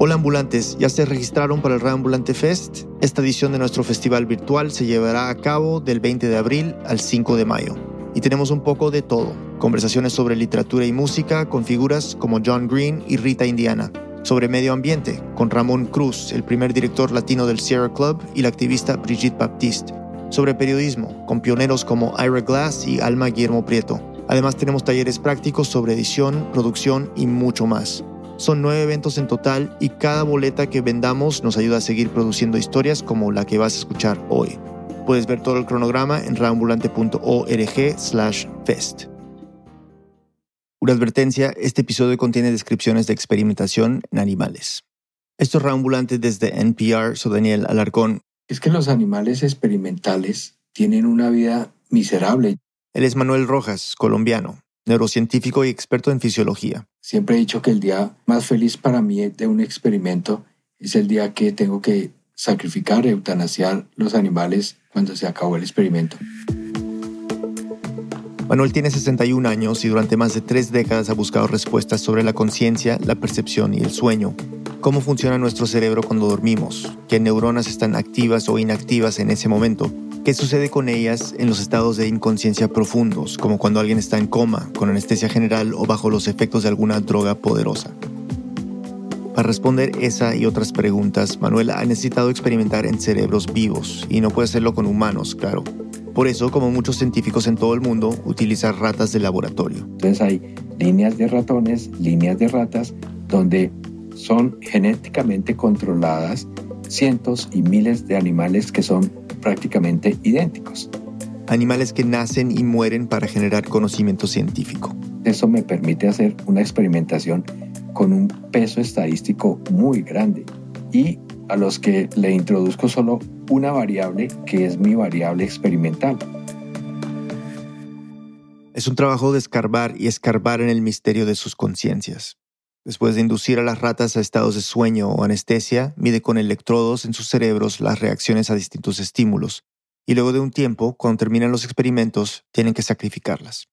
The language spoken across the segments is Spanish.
Hola ambulantes, ¿ya se registraron para el Reambulante Fest? Esta edición de nuestro festival virtual se llevará a cabo del 20 de abril al 5 de mayo. Y tenemos un poco de todo. Conversaciones sobre literatura y música con figuras como John Green y Rita Indiana. Sobre medio ambiente con Ramón Cruz, el primer director latino del Sierra Club, y la activista Brigitte Baptiste. Sobre periodismo con pioneros como Ira Glass y Alma Guillermo Prieto. Además tenemos talleres prácticos sobre edición, producción y mucho más. Son nueve eventos en total y cada boleta que vendamos nos ayuda a seguir produciendo historias como la que vas a escuchar hoy. Puedes ver todo el cronograma en raambulante.org slash fest. Una advertencia, este episodio contiene descripciones de experimentación en animales. Esto es Raambulante desde NPR, soy Daniel Alarcón. Es que los animales experimentales tienen una vida miserable. Él es Manuel Rojas, colombiano, neurocientífico y experto en fisiología. Siempre he dicho que el día más feliz para mí de un experimento es el día que tengo que sacrificar, eutanasiar los animales cuando se acabó el experimento. Manuel tiene 61 años y durante más de tres décadas ha buscado respuestas sobre la conciencia, la percepción y el sueño. Cómo funciona nuestro cerebro cuando dormimos, qué neuronas están activas o inactivas en ese momento ¿Qué sucede con ellas en los estados de inconsciencia profundos, como cuando alguien está en coma, con anestesia general o bajo los efectos de alguna droga poderosa? Para responder esa y otras preguntas, Manuel ha necesitado experimentar en cerebros vivos y no puede hacerlo con humanos, claro. Por eso, como muchos científicos en todo el mundo, utiliza ratas de laboratorio. Entonces hay líneas de ratones, líneas de ratas, donde son genéticamente controladas cientos y miles de animales que son prácticamente idénticos. Animales que nacen y mueren para generar conocimiento científico. Eso me permite hacer una experimentación con un peso estadístico muy grande y a los que le introduzco solo una variable que es mi variable experimental. Es un trabajo de escarbar y escarbar en el misterio de sus conciencias. Después de inducir a las ratas a estados de sueño o anestesia, mide con electrodos en sus cerebros las reacciones a distintos estímulos, y luego de un tiempo, cuando terminan los experimentos, tienen que sacrificarlas.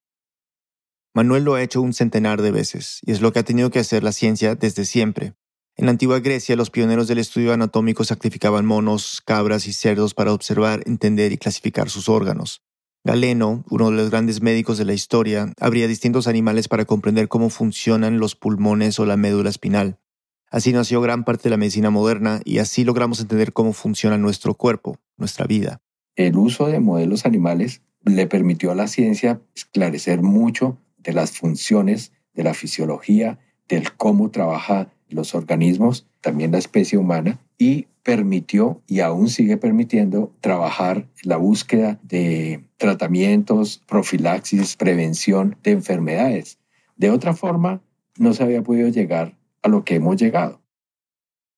Manuel lo ha hecho un centenar de veces, y es lo que ha tenido que hacer la ciencia desde siempre. En la antigua Grecia, los pioneros del estudio anatómico sacrificaban monos, cabras y cerdos para observar, entender y clasificar sus órganos. Galeno, uno de los grandes médicos de la historia, abría distintos animales para comprender cómo funcionan los pulmones o la médula espinal. Así nació gran parte de la medicina moderna y así logramos entender cómo funciona nuestro cuerpo, nuestra vida. El uso de modelos animales le permitió a la ciencia esclarecer mucho de las funciones de la fisiología, del cómo trabaja los organismos, también la especie humana, y permitió y aún sigue permitiendo trabajar la búsqueda de tratamientos, profilaxis, prevención de enfermedades. De otra forma, no se había podido llegar a lo que hemos llegado.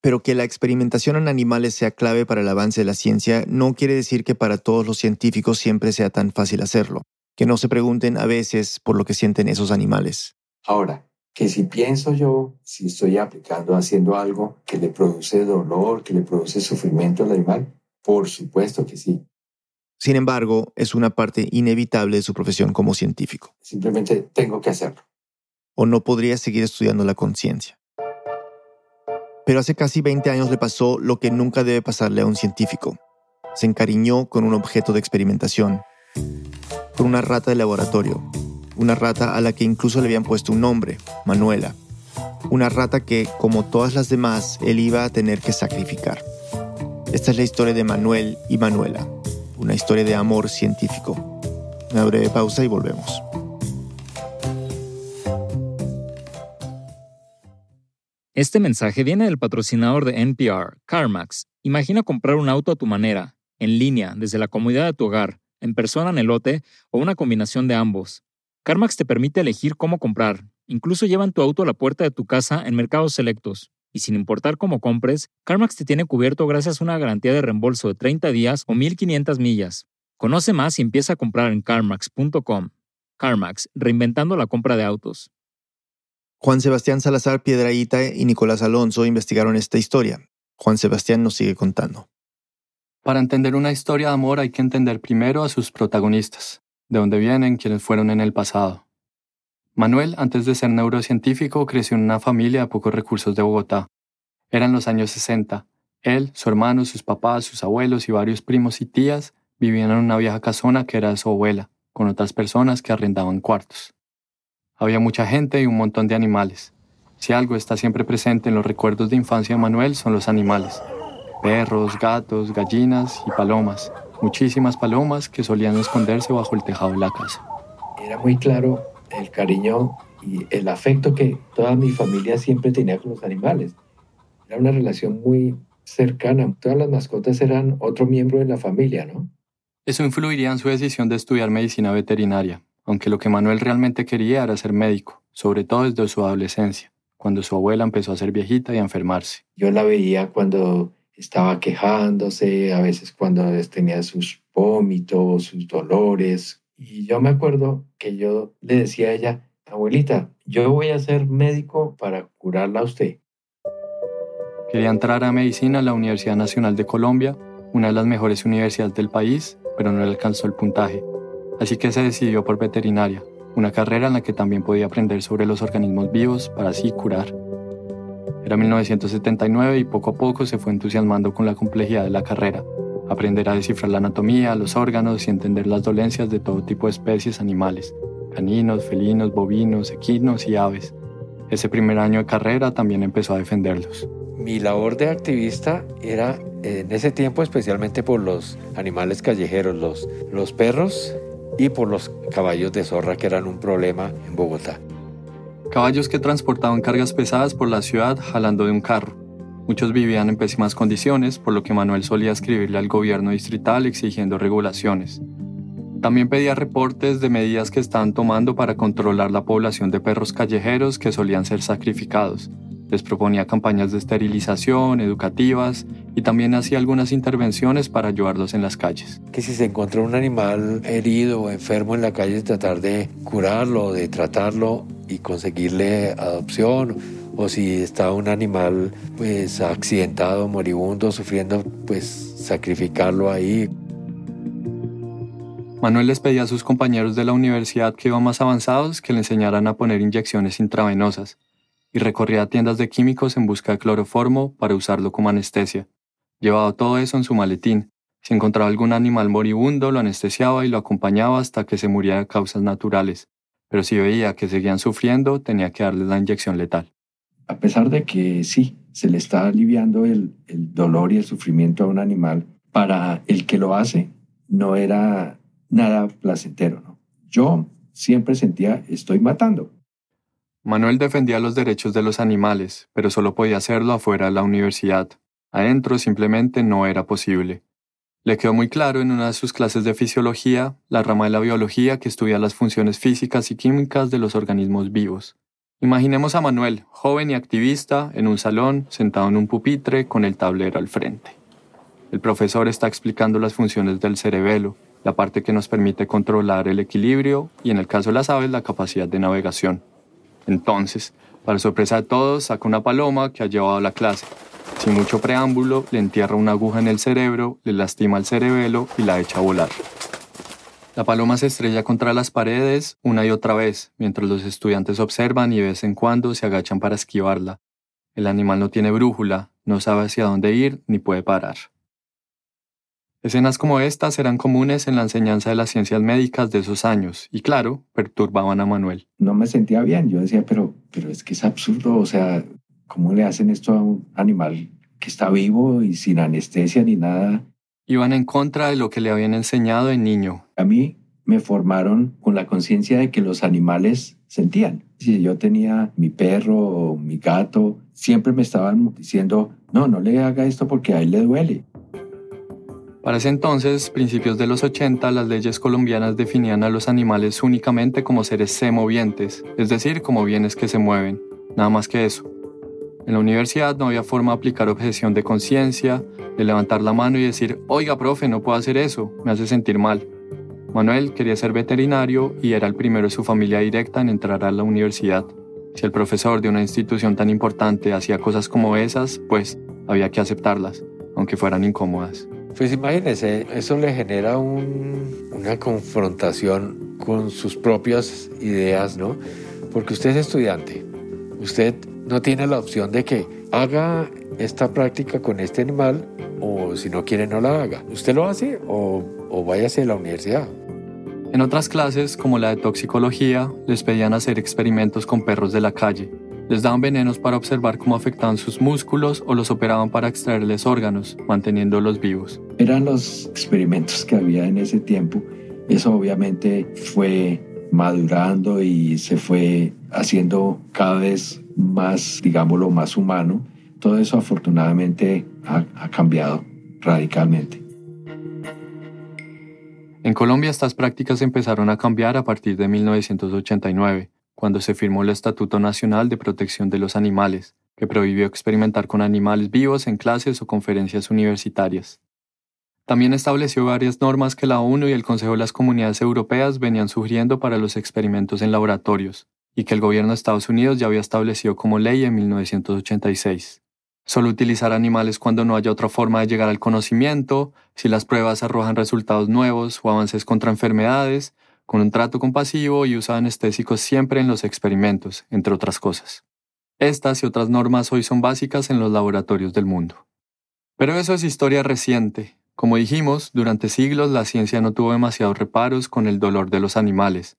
Pero que la experimentación en animales sea clave para el avance de la ciencia no quiere decir que para todos los científicos siempre sea tan fácil hacerlo, que no se pregunten a veces por lo que sienten esos animales. Ahora, que si pienso yo, si estoy aplicando, haciendo algo que le produce dolor, que le produce sufrimiento al animal, por supuesto que sí. Sin embargo, es una parte inevitable de su profesión como científico. Simplemente tengo que hacerlo. O no podría seguir estudiando la conciencia. Pero hace casi 20 años le pasó lo que nunca debe pasarle a un científico. Se encariñó con un objeto de experimentación, con una rata de laboratorio, una rata a la que incluso le habían puesto un nombre, Manuela. Una rata que, como todas las demás, él iba a tener que sacrificar. Esta es la historia de Manuel y Manuela, una historia de amor científico. Una breve pausa y volvemos. Este mensaje viene del patrocinador de NPR, CarMax. Imagina comprar un auto a tu manera, en línea, desde la comodidad de tu hogar, en persona en el lote o una combinación de ambos. CarMax te permite elegir cómo comprar. Incluso llevan tu auto a la puerta de tu casa en mercados selectos. Y sin importar cómo compres, CarMax te tiene cubierto gracias a una garantía de reembolso de 30 días o 1500 millas. Conoce más y empieza a comprar en carmax.com. CarMax, reinventando la compra de autos. Juan Sebastián Salazar Piedraíta y Nicolás Alonso investigaron esta historia. Juan Sebastián nos sigue contando. Para entender una historia de amor hay que entender primero a sus protagonistas de dónde vienen, quienes fueron en el pasado. Manuel, antes de ser neurocientífico, creció en una familia de pocos recursos de Bogotá. Eran los años 60. Él, su hermano, sus papás, sus abuelos y varios primos y tías vivían en una vieja casona que era de su abuela, con otras personas que arrendaban cuartos. Había mucha gente y un montón de animales. Si algo está siempre presente en los recuerdos de infancia de Manuel son los animales. Perros, gatos, gallinas y palomas. Muchísimas palomas que solían esconderse bajo el tejado de la casa. Era muy claro el cariño y el afecto que toda mi familia siempre tenía con los animales. Era una relación muy cercana. Todas las mascotas eran otro miembro de la familia, ¿no? Eso influiría en su decisión de estudiar medicina veterinaria, aunque lo que Manuel realmente quería era ser médico, sobre todo desde su adolescencia, cuando su abuela empezó a ser viejita y a enfermarse. Yo la veía cuando estaba quejándose, a veces cuando tenía sus vómitos, sus dolores. Y yo me acuerdo que yo le decía a ella, abuelita, yo voy a ser médico para curarla a usted. Quería entrar a medicina en la Universidad Nacional de Colombia, una de las mejores universidades del país, pero no le alcanzó el puntaje. Así que se decidió por veterinaria, una carrera en la que también podía aprender sobre los organismos vivos para así curar. Era 1979 y poco a poco se fue entusiasmando con la complejidad de la carrera, aprender a descifrar la anatomía, los órganos y entender las dolencias de todo tipo de especies animales, caninos, felinos, bovinos, equinos y aves. Ese primer año de carrera también empezó a defenderlos mi labor de activista era en ese tiempo especialmente por los animales callejeros, los, los perros y por los caballos de zorra que eran un problema en Bogotá. Caballos que transportaban cargas pesadas por la ciudad jalando de un carro. Muchos vivían en pésimas condiciones, por lo que Manuel solía escribirle al gobierno distrital exigiendo regulaciones. También pedía reportes de medidas que estaban tomando para controlar la población de perros callejeros que solían ser sacrificados, les proponía campañas de esterilización, educativas y también hacía algunas intervenciones para ayudarlos en las calles. Que si se encontró un animal herido o enfermo en la calle, tratar de curarlo, de tratarlo y conseguirle adopción o si está un animal pues accidentado, moribundo, sufriendo, pues sacrificarlo ahí. Manuel les pedía a sus compañeros de la universidad que iban más avanzados que le enseñaran a poner inyecciones intravenosas y recorría tiendas de químicos en busca de cloroformo para usarlo como anestesia. Llevaba todo eso en su maletín. Si encontraba algún animal moribundo, lo anestesiaba y lo acompañaba hasta que se moría de causas naturales. Pero si veía que seguían sufriendo, tenía que darles la inyección letal. A pesar de que sí, se le está aliviando el, dolor y el sufrimiento a un animal, para el que lo hace no era nada placentero. Yo siempre sentía, estoy matando. Manuel defendía los derechos de los animales, pero solo podía hacerlo afuera de la universidad. Adentro simplemente no era posible. Le quedó muy claro en una de sus clases de fisiología, la rama de la biología que estudia las funciones físicas y químicas de los organismos vivos. Imaginemos a Manuel, joven y activista, en un salón, sentado en un pupitre con el tablero al frente. El profesor está explicando las funciones del cerebelo, la parte que nos permite controlar el equilibrio y en el caso de las aves la capacidad de navegación. Entonces, para sorpresa de todos, saca una paloma que ha llevado a la clase. Sin mucho preámbulo, le entierra una aguja en el cerebro, le lastima el cerebelo y la echa a volar. La paloma se estrella contra las paredes una y otra vez, mientras los estudiantes observan y de vez en cuando se agachan para esquivarla. El animal no tiene brújula, no sabe hacia dónde ir ni puede parar. Escenas como estas eran comunes en la enseñanza de las ciencias médicas de esos años y claro, perturbaban a Manuel. No me sentía bien, yo decía, pero, pero es que es absurdo, o sea, ¿cómo le hacen esto a un animal que está vivo y sin anestesia ni nada? Iban en contra de lo que le habían enseñado de niño. A mí me formaron con la conciencia de que los animales sentían. Si yo tenía mi perro o mi gato, siempre me estaban diciendo, no, no le haga esto porque a él le duele. Para ese entonces, principios de los 80, las leyes colombianas definían a los animales únicamente como seres semovientes, es decir, como bienes que se mueven, nada más que eso. En la universidad no había forma de aplicar objeción de conciencia, de levantar la mano y decir, oiga, profe, no puedo hacer eso, me hace sentir mal. Manuel quería ser veterinario y era el primero de su familia directa en entrar a la universidad. Si el profesor de una institución tan importante hacía cosas como esas, pues había que aceptarlas, aunque fueran incómodas. Pues imagínese, eso le genera una confrontación con sus propias ideas, ¿no? Porque usted es estudiante, usted no tiene la opción de que haga esta práctica con este animal o si no quiere no la haga. Usted lo hace o, o váyase a la universidad. En otras clases, como la de toxicología, les pedían hacer experimentos con perros de la calle. Les daban venenos para observar cómo afectaban sus músculos o los operaban para extraerles órganos, manteniéndolos vivos. Eran los experimentos que había en ese tiempo. Eso obviamente fue madurando y se fue haciendo cada vez más, digámoslo, más humano. Todo eso afortunadamente ha, ha cambiado radicalmente. En Colombia estas prácticas empezaron a cambiar a partir de 1989, cuando se firmó el Estatuto Nacional de Protección de los Animales, que prohibió experimentar con animales vivos en clases o conferencias universitarias. También estableció varias normas que la ONU y el Consejo de las Comunidades Europeas venían sugiriendo para los experimentos en laboratorios, y que el gobierno de Estados Unidos ya había establecido como ley en 1986. Solo utilizar animales cuando no haya otra forma de llegar al conocimiento, si las pruebas arrojan resultados nuevos o avances contra enfermedades, con un trato compasivo y uso anestésicos siempre en los experimentos, entre otras cosas. Estas y otras normas hoy son básicas en los laboratorios del mundo. Pero eso es historia reciente. Como dijimos, durante siglos la ciencia no tuvo demasiados reparos con el dolor de los animales.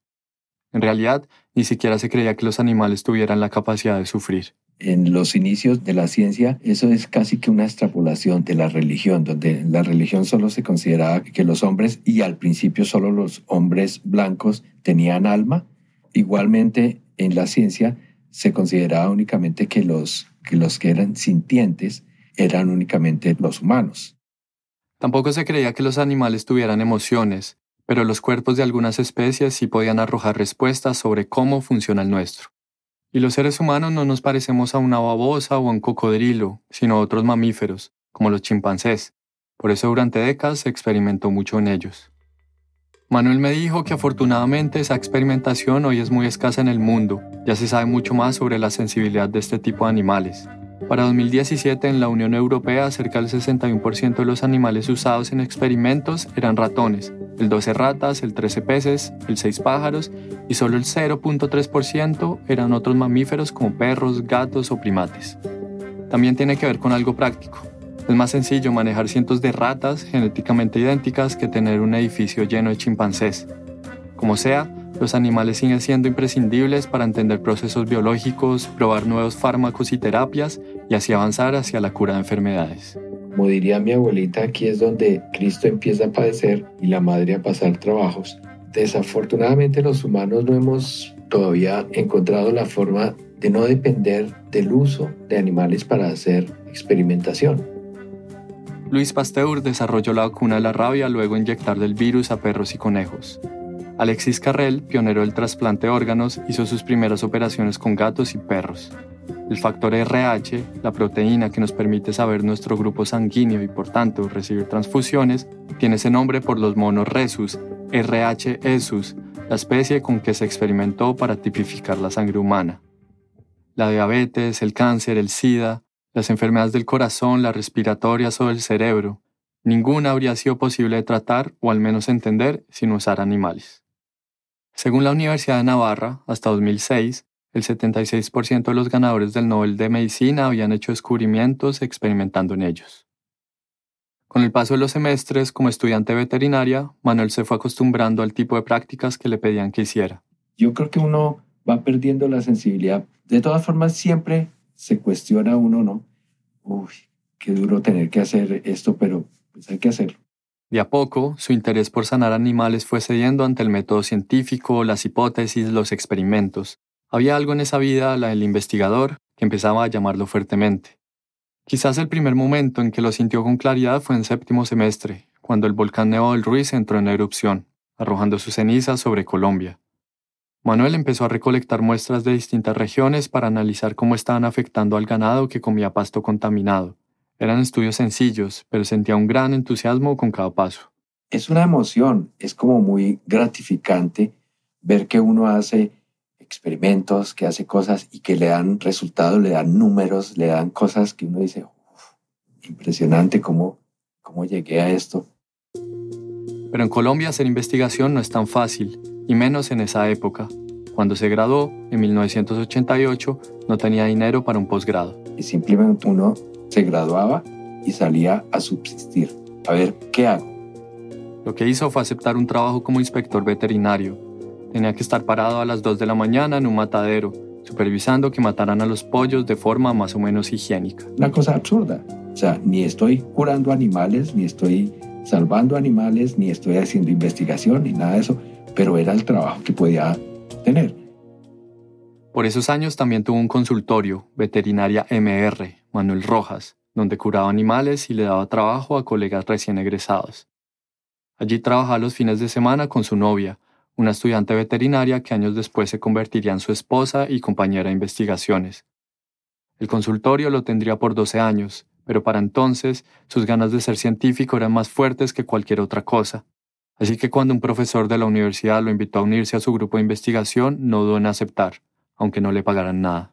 En realidad, ni siquiera se creía que los animales tuvieran la capacidad de sufrir en los inicios de la ciencia, eso es casi que una extrapolación de la religión, donde la religión solo se consideraba que los hombres, y al principio solo los hombres blancos, tenían alma. Igualmente, en la ciencia se consideraba únicamente que los que, los que eran sintientes eran únicamente los humanos. Tampoco se creía que los animales tuvieran emociones, pero los cuerpos de algunas especies sí podían arrojar respuestas sobre cómo funciona el nuestro. Y los seres humanos no nos parecemos a una babosa o a un cocodrilo, sino a otros mamíferos, como los chimpancés. Por eso durante décadas se experimentó mucho en ellos. Manuel me dijo que afortunadamente esa experimentación hoy es muy escasa en el mundo, ya se sabe mucho más sobre la sensibilidad de este tipo de animales. Para 2017 en la Unión Europea cerca del 61% de los animales usados en experimentos eran ratones, el 12 ratas, el 13 peces, el 6 pájaros y solo el 0.3% eran otros mamíferos como perros, gatos o primates. También tiene que ver con algo práctico. Es más sencillo manejar cientos de ratas genéticamente idénticas que tener un edificio lleno de chimpancés. Como sea, los animales siguen siendo imprescindibles para entender procesos biológicos, probar nuevos fármacos y terapias y así avanzar hacia la cura de enfermedades. Como diría mi abuelita, aquí es donde Cristo empieza a padecer y la madre a pasar trabajos. Desafortunadamente los humanos no hemos todavía encontrado la forma de no depender del uso de animales para hacer experimentación. Luis Pasteur desarrolló la vacuna de la rabia luego de inyectar del virus a perros y conejos. Alexis Carrel, pionero del trasplante de órganos, hizo sus primeras operaciones con gatos y perros. El factor RH, la proteína que nos permite saber nuestro grupo sanguíneo y por tanto recibir transfusiones, tiene ese nombre por los monos Rhesus, RH esus, la especie con que se experimentó para tipificar la sangre humana. La diabetes, el cáncer, el SIDA, las enfermedades del corazón, las respiratorias o del cerebro, ninguna habría sido posible de tratar o al menos entender sin usar animales. Según la Universidad de Navarra, hasta 2006, el 76% de los ganadores del Nobel de Medicina habían hecho descubrimientos experimentando en ellos. Con el paso de los semestres como estudiante veterinaria, Manuel se fue acostumbrando al tipo de prácticas que le pedían que hiciera. Yo creo que uno va perdiendo la sensibilidad. De todas formas, siempre se cuestiona uno, ¿no? Uy, qué duro tener que hacer esto, pero pues hay que hacerlo. De a poco, su interés por sanar animales fue cediendo ante el método científico, las hipótesis, los experimentos, había algo en esa vida, la del investigador, que empezaba a llamarlo fuertemente. Quizás el primer momento en que lo sintió con claridad fue en séptimo semestre, cuando el volcán Nevado del Ruiz entró en erupción, arrojando sus cenizas sobre Colombia. Manuel empezó a recolectar muestras de distintas regiones para analizar cómo estaban afectando al ganado que comía pasto contaminado. Eran estudios sencillos, pero sentía un gran entusiasmo con cada paso. Es una emoción, es como muy gratificante ver que uno hace experimentos, que hace cosas y que le dan resultados, le dan números, le dan cosas que uno dice, impresionante cómo, cómo llegué a esto. Pero en Colombia hacer investigación no es tan fácil, y menos en esa época, Cuando se graduó, en 1988, no tenía dinero para un posgrado. Y simplemente uno se graduaba y salía a subsistir. A ver, ¿qué hago? Lo que hizo fue aceptar un trabajo como inspector veterinario. Tenía que estar parado a las 2 de la mañana en un matadero, supervisando que mataran a los pollos de forma más o menos higiénica. Una cosa absurda. O sea, ni estoy curando animales, ni estoy salvando animales, ni estoy haciendo investigación, ni nada de eso, pero era el trabajo que podía tener. Por esos años también tuvo un consultorio, Veterinaria MR, Manuel Rojas, donde curaba animales y le daba trabajo a colegas recién egresados. Allí trabajaba los fines de semana con su novia, una estudiante veterinaria que años después se convertiría en su esposa y compañera de investigaciones. El consultorio lo tendría por 12 años, pero para entonces sus ganas de ser científico eran más fuertes que cualquier otra cosa. Así que cuando un profesor de la universidad lo invitó a unirse a su grupo de investigación, no dudó en aceptar, aunque no le pagaran nada.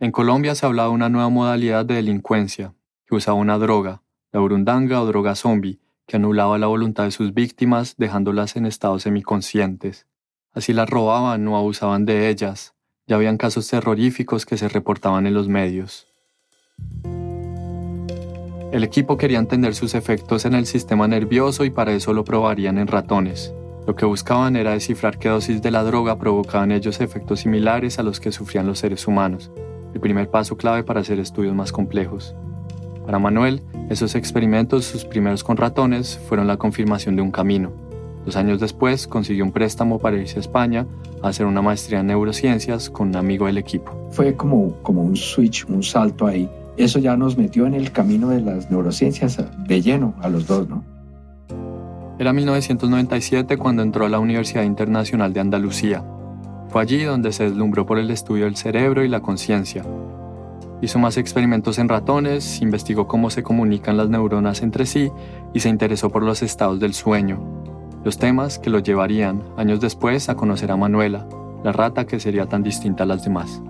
En Colombia se hablaba de una nueva modalidad de delincuencia, que usaba una droga, la burundanga o droga zombie, que anulaba la voluntad de sus víctimas dejándolas en estados semiconscientes. Así las robaban o abusaban de ellas. Ya habían casos terroríficos que se reportaban en los medios. El equipo quería entender sus efectos en el sistema nervioso y para eso lo probarían en ratones. Lo que buscaban era descifrar qué dosis de la droga provocaban ellos efectos similares a los que sufrían los seres humanos, el primer paso clave para hacer estudios más complejos. Para Manuel, esos experimentos, sus primeros con ratones, fueron la confirmación de un camino. Dos años después consiguió un préstamo para irse a España a hacer una maestría en neurociencias con un amigo del equipo. Fue como, como un switch, un salto ahí eso ya nos metió en el camino de las neurociencias de lleno a los dos, ¿no? Era 1997 cuando entró a la Universidad Internacional de Andalucía. Fue allí donde se deslumbró por el estudio del cerebro y la conciencia. Hizo más experimentos en ratones, investigó cómo se comunican las neuronas entre sí y se interesó por los estados del sueño, los temas que lo llevarían años después a conocer a Manuela, la rata que sería tan distinta a las demás.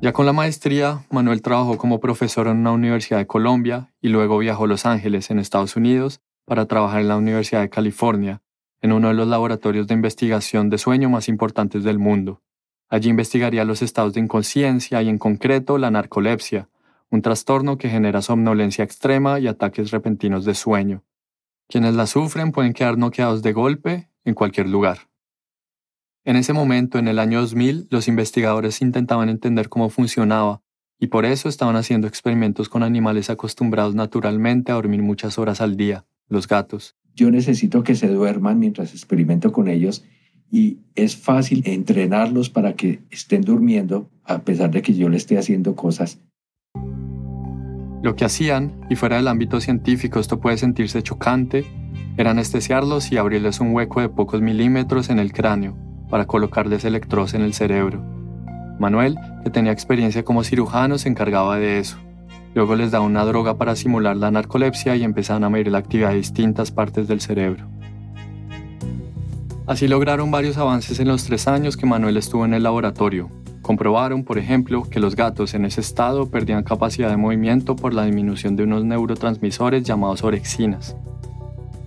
Ya con la maestría, Manuel trabajó como profesor en una universidad de Colombia y luego viajó a Los Ángeles, en Estados Unidos, para trabajar en la Universidad de California, en uno de los laboratorios de investigación de sueño más importantes del mundo. Allí investigaría los estados de inconsciencia y en concreto la narcolepsia, un trastorno que genera somnolencia extrema y ataques repentinos de sueño. Quienes la sufren pueden quedar noqueados de golpe en cualquier lugar. En ese momento, en el año 2000, los investigadores intentaban entender cómo funcionaba y por eso estaban haciendo experimentos con animales acostumbrados naturalmente a dormir muchas horas al día, los gatos. Yo necesito que se duerman mientras experimento con ellos y es fácil entrenarlos para que estén durmiendo a pesar de que yo le esté haciendo cosas. Lo que hacían, y fuera del ámbito científico esto puede sentirse chocante, era anestesiarlos y abrirles un hueco de pocos milímetros en el cráneo, para colocarles electrodos en el cerebro. Manuel, que tenía experiencia como cirujano, se encargaba de eso. Luego les daba una droga para simular la narcolepsia y empezaban a medir la actividad de distintas partes del cerebro. Así lograron varios avances en los tres años que Manuel estuvo en el laboratorio. Comprobaron, por ejemplo, que los gatos en ese estado perdían capacidad de movimiento por la disminución de unos neurotransmisores llamados orexinas,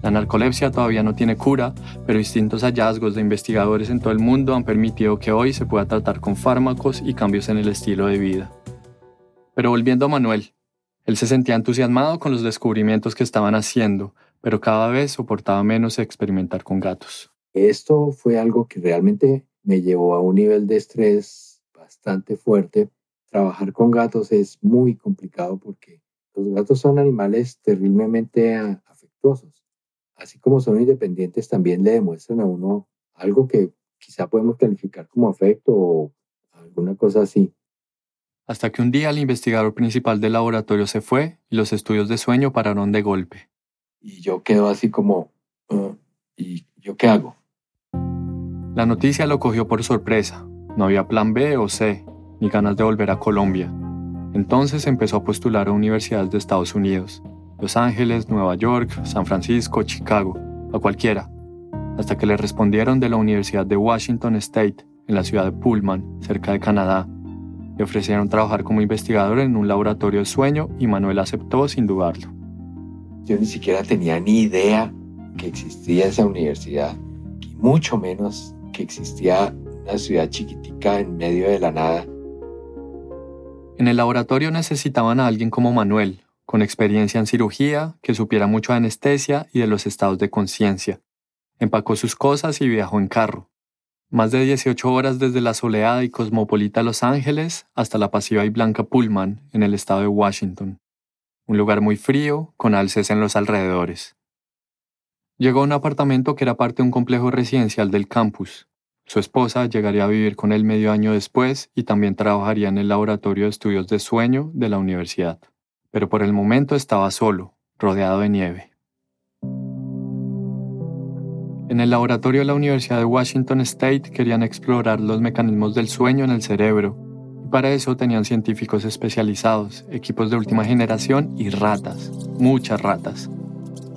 la narcolepsia todavía no tiene cura, pero distintos hallazgos de investigadores en todo el mundo han permitido que hoy se pueda tratar con fármacos y cambios en el estilo de vida. Pero volviendo a Manuel, él se sentía entusiasmado con los descubrimientos que estaban haciendo, pero cada vez soportaba menos experimentar con gatos. Esto fue algo que realmente me llevó a un nivel de estrés bastante fuerte. Trabajar con gatos es muy complicado porque los gatos son animales terriblemente afectuosos así como son independientes, también le demuestran a uno algo que quizá podemos calificar como afecto o alguna cosa así. Hasta que un día el investigador principal del laboratorio se fue y los estudios de sueño pararon de golpe. Y yo quedo así como, ah, ¿y yo qué hago? La noticia lo cogió por sorpresa. No había plan B o C, ni ganas de volver a Colombia. Entonces empezó a postular a universidades de Estados Unidos. Los Ángeles, Nueva York, San Francisco, Chicago, a cualquiera, hasta que le respondieron de la Universidad de Washington State, en la ciudad de Pullman, cerca de Canadá. Le ofrecieron trabajar como investigador en un laboratorio de sueño y Manuel aceptó sin dudarlo. Yo ni siquiera tenía ni idea que existía esa universidad, y mucho menos que existía una ciudad chiquitica en medio de la nada. En el laboratorio necesitaban a alguien como Manuel, con experiencia en cirugía, que supiera mucho de anestesia y de los estados de conciencia. Empacó sus cosas y viajó en carro. Más de 18 horas desde la soleada y cosmopolita Los Ángeles hasta la pasiva y blanca Pullman en el estado de Washington. Un lugar muy frío, con alces en los alrededores. Llegó a un apartamento que era parte de un complejo residencial del campus. Su esposa llegaría a vivir con él medio año después y también trabajaría en el laboratorio de estudios de sueño de la universidad. Pero por el momento estaba solo, rodeado de nieve. En el laboratorio de la Universidad de Washington State querían explorar los mecanismos del sueño en el cerebro, y para eso tenían científicos especializados, equipos de última generación y ratas, muchas ratas.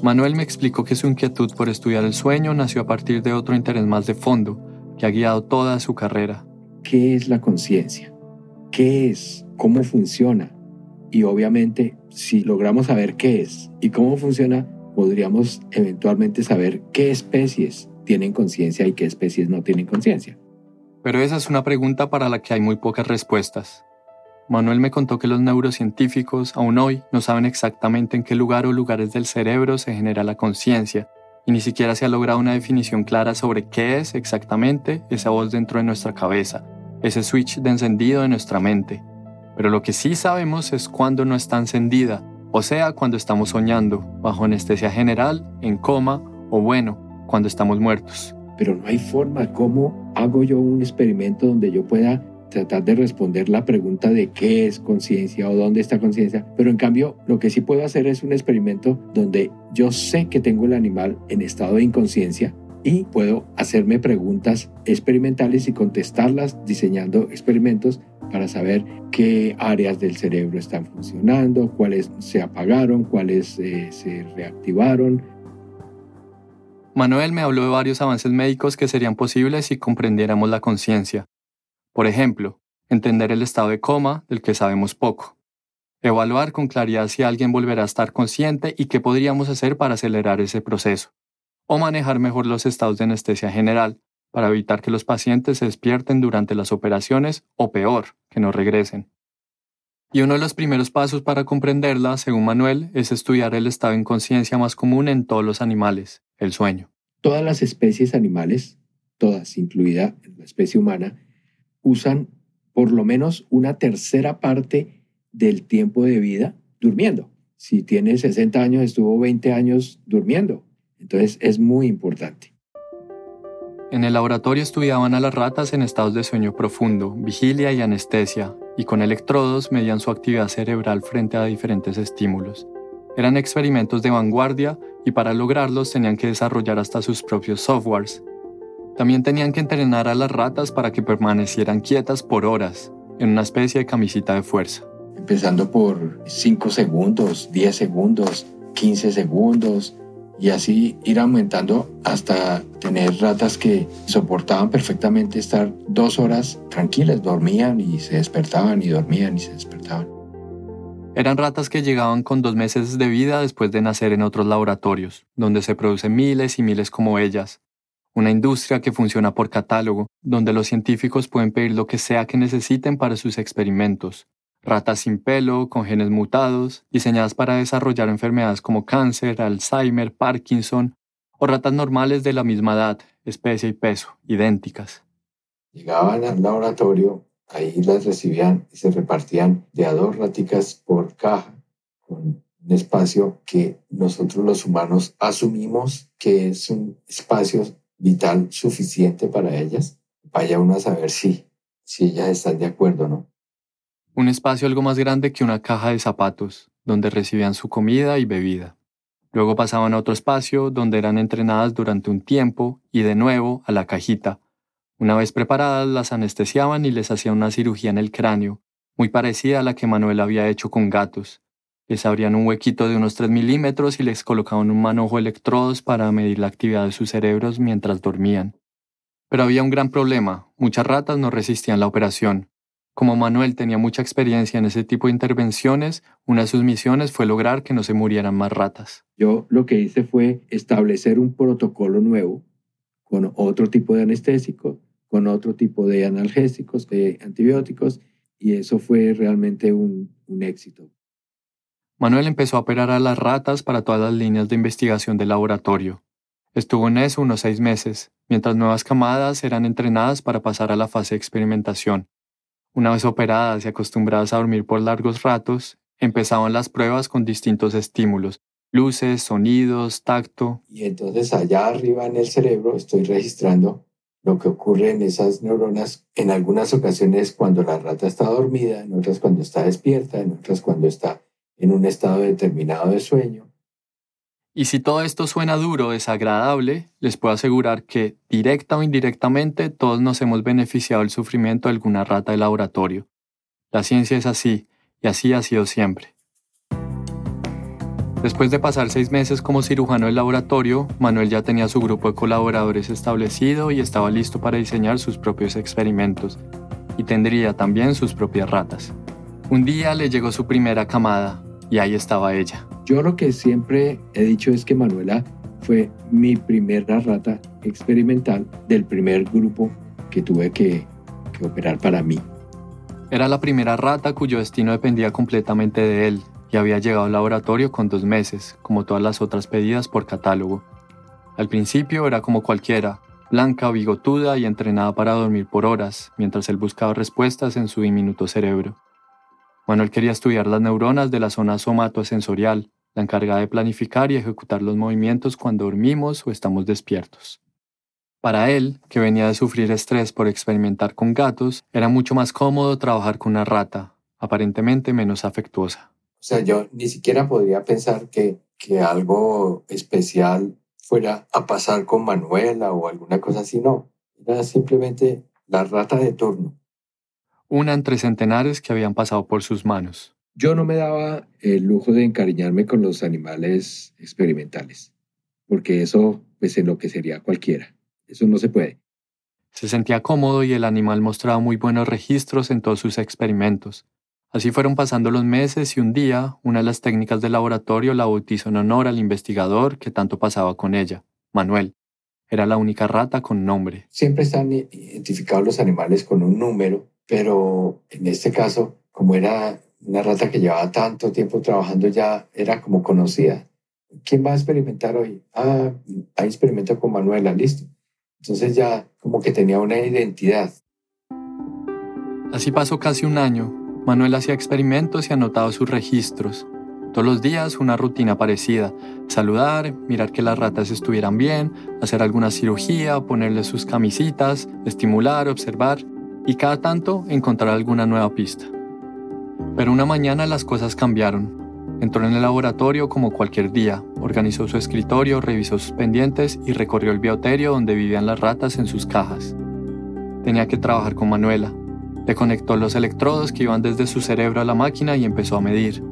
Manuel me explicó que su inquietud por estudiar el sueño nació a partir de otro interés más de fondo, que ha guiado toda su carrera. ¿Qué es la conciencia? ¿Qué es? ¿Cómo funciona? Y obviamente, si logramos saber qué es y cómo funciona, podríamos eventualmente saber qué especies tienen conciencia y qué especies no tienen conciencia. Pero esa es una pregunta para la que hay muy pocas respuestas. Manuel me contó que los neurocientíficos aún hoy no saben exactamente en qué lugar o lugares del cerebro se genera la conciencia, y ni siquiera se ha logrado una definición clara sobre qué es exactamente esa voz dentro de nuestra cabeza, ese switch de encendido de nuestra mente. Pero lo que sí sabemos es cuándo no está encendida o sea, cuando estamos soñando, bajo anestesia general, en coma o bueno, cuando estamos muertos. Pero no hay forma, ¿cómo hago yo un experimento donde yo pueda tratar de responder la pregunta de qué es conciencia o dónde está conciencia? Pero en cambio, lo que sí puedo hacer es un experimento donde yo sé que tengo el animal en estado de inconsciencia y puedo hacerme preguntas experimentales y contestarlas diseñando experimentos para saber qué áreas del cerebro están funcionando, cuáles se apagaron, cuáles eh, se reactivaron. Manuel me habló de varios avances médicos que serían posibles si comprendiéramos la conciencia. Por ejemplo, entender el estado de coma del que sabemos poco. Evaluar con claridad si alguien volverá a estar consciente y qué podríamos hacer para acelerar ese proceso o manejar mejor los estados de anestesia general para evitar que los pacientes se despierten durante las operaciones o peor, que no regresen. Y uno de los primeros pasos para comprenderla, según Manuel, es estudiar el estado de inconsciencia más común en todos los animales, el sueño. Todas las especies animales, todas, incluida la especie humana, usan por lo menos una tercera parte del tiempo de vida durmiendo. Si tiene 60 años, estuvo 20 años durmiendo. Entonces es muy importante. En el laboratorio estudiaban a las ratas en estados de sueño profundo, vigilia y anestesia, y con electrodos medían su actividad cerebral frente a diferentes estímulos. Eran experimentos de vanguardia y para lograrlos tenían que desarrollar hasta sus propios softwares. También tenían que entrenar a las ratas para que permanecieran quietas por horas, en una especie de camisita de fuerza. Empezando por 5 segundos, 10 segundos, 15 segundos, y así ir aumentando hasta tener ratas que soportaban perfectamente estar dos horas tranquilas, dormían y se despertaban y dormían y se despertaban. Eran ratas que llegaban con dos meses de vida después de nacer en otros laboratorios, donde se producen miles y miles como ellas. Una industria que funciona por catálogo, donde los científicos pueden pedir lo que sea que necesiten para sus experimentos, ratas sin pelo, con genes mutados, diseñadas para desarrollar enfermedades como cáncer, Alzheimer, Parkinson, o ratas normales de la misma edad, especie y peso, idénticas. Llegaban al laboratorio, ahí las recibían y se repartían de a dos raticas por caja, con un espacio que nosotros los humanos asumimos que es un espacio vital suficiente para ellas. Vaya uno a saber si, si ellas están de acuerdo o no un espacio algo más grande que una caja de zapatos, donde recibían su comida y bebida. Luego pasaban a otro espacio donde eran entrenadas durante un tiempo y de nuevo a la cajita. Una vez preparadas las anestesiaban y les hacían una cirugía en el cráneo, muy parecida a la que Manuel había hecho con gatos. Les abrían un huequito de unos 3 milímetros y les colocaban un manojo electrodos para medir la actividad de sus cerebros mientras dormían. Pero había un gran problema, muchas ratas no resistían la operación, como Manuel tenía mucha experiencia en ese tipo de intervenciones, una de sus misiones fue lograr que no se murieran más ratas. Yo lo que hice fue establecer un protocolo nuevo con otro tipo de anestésico, con otro tipo de analgésicos, de antibióticos, y eso fue realmente un, un éxito. Manuel empezó a operar a las ratas para todas las líneas de investigación del laboratorio. Estuvo en eso unos seis meses, mientras nuevas camadas eran entrenadas para pasar a la fase de experimentación. Una vez operadas y acostumbradas a dormir por largos ratos, empezaban las pruebas con distintos estímulos, luces, sonidos, tacto. Y entonces allá arriba en el cerebro estoy registrando lo que ocurre en esas neuronas en algunas ocasiones cuando la rata está dormida, en otras cuando está despierta, en otras cuando está en un estado determinado de sueño. Y si todo esto suena duro, desagradable, les puedo asegurar que, directa o indirectamente, todos nos hemos beneficiado del sufrimiento de alguna rata de laboratorio. La ciencia es así, y así ha sido siempre. Después de pasar seis meses como cirujano del laboratorio, Manuel ya tenía su grupo de colaboradores establecido y estaba listo para diseñar sus propios experimentos, y tendría también sus propias ratas. Un día le llegó su primera camada, y ahí estaba ella. Yo lo que siempre he dicho es que Manuela fue mi primera rata experimental del primer grupo que tuve que, que operar para mí. Era la primera rata cuyo destino dependía completamente de él, y había llegado al laboratorio con dos meses, como todas las otras pedidas por catálogo. Al principio era como cualquiera, blanca, bigotuda y entrenada para dormir por horas, mientras él buscaba respuestas en su diminuto cerebro. Manuel quería estudiar las neuronas de la zona somatosensorial, la encargada de planificar y ejecutar los movimientos cuando dormimos o estamos despiertos. Para él, que venía de sufrir estrés por experimentar con gatos, era mucho más cómodo trabajar con una rata, aparentemente menos afectuosa. O sea, yo ni siquiera podría pensar que, que algo especial fuera a pasar con Manuela o alguna cosa así, no. Era simplemente la rata de turno. Una entre centenares que habían pasado por sus manos. Yo no me daba el lujo de encariñarme con los animales experimentales, porque eso pues enloquecería a cualquiera. Eso no se puede. Se sentía cómodo y el animal mostraba muy buenos registros en todos sus experimentos, Así fueron pasando los meses y un día, una de las técnicas del laboratorio la bautizó en honor al investigador que tanto pasaba con ella, Manuel. Era la única rata con nombre. Siempre están identificados los animales con un número, pero en este caso, como era una rata que llevaba tanto tiempo trabajando, ya era como conocida. ¿Quién va a experimentar hoy? Ah, hay experimento con Manuela, listo. Entonces ya como que tenía una identidad. Así pasó casi un año Manuel hacía experimentos y anotaba sus registros. Todos los días una rutina parecida. Saludar, mirar que las ratas estuvieran bien, hacer alguna cirugía, ponerle sus camisitas, estimular, observar y cada tanto encontrar alguna nueva pista. Pero una mañana las cosas cambiaron. Entró en el laboratorio como cualquier día, organizó su escritorio, revisó sus pendientes y recorrió el bioterio donde vivían las ratas en sus cajas. Tenía que trabajar con Manuela, le conectó los electrodos que iban desde su cerebro a la máquina y empezó a medir.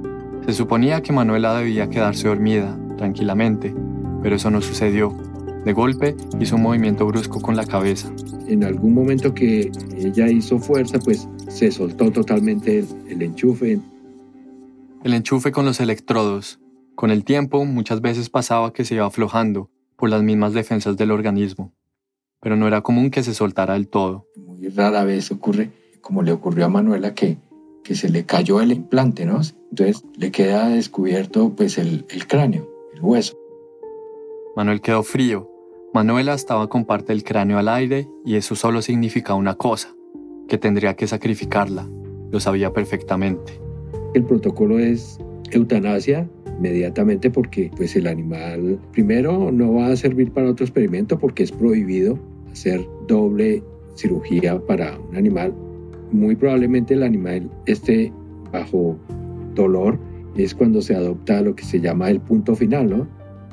Se suponía que Manuela debía quedarse dormida, tranquilamente, pero eso no sucedió. De golpe hizo un movimiento brusco con la cabeza. En algún momento que ella hizo fuerza, pues se soltó totalmente el, enchufe. El enchufe con los electrodos. Con el tiempo, muchas veces pasaba que se iba aflojando por las mismas defensas del organismo, pero no era común que se soltara del todo. Muy rara vez ocurre como le ocurrió a Manuela, que, que se le cayó el implante, ¿no? Entonces le queda descubierto pues el, el cráneo, el hueso. Manuel quedó frío. Manuela estaba con parte del cráneo al aire y eso solo significa una cosa, que tendría que sacrificarla. Lo sabía perfectamente. El protocolo es eutanasia inmediatamente porque pues el animal primero no va a servir para otro experimento porque es prohibido hacer doble cirugía para un animal muy probablemente el animal esté bajo dolor, es cuando se adopta lo que se llama el punto final, ¿no?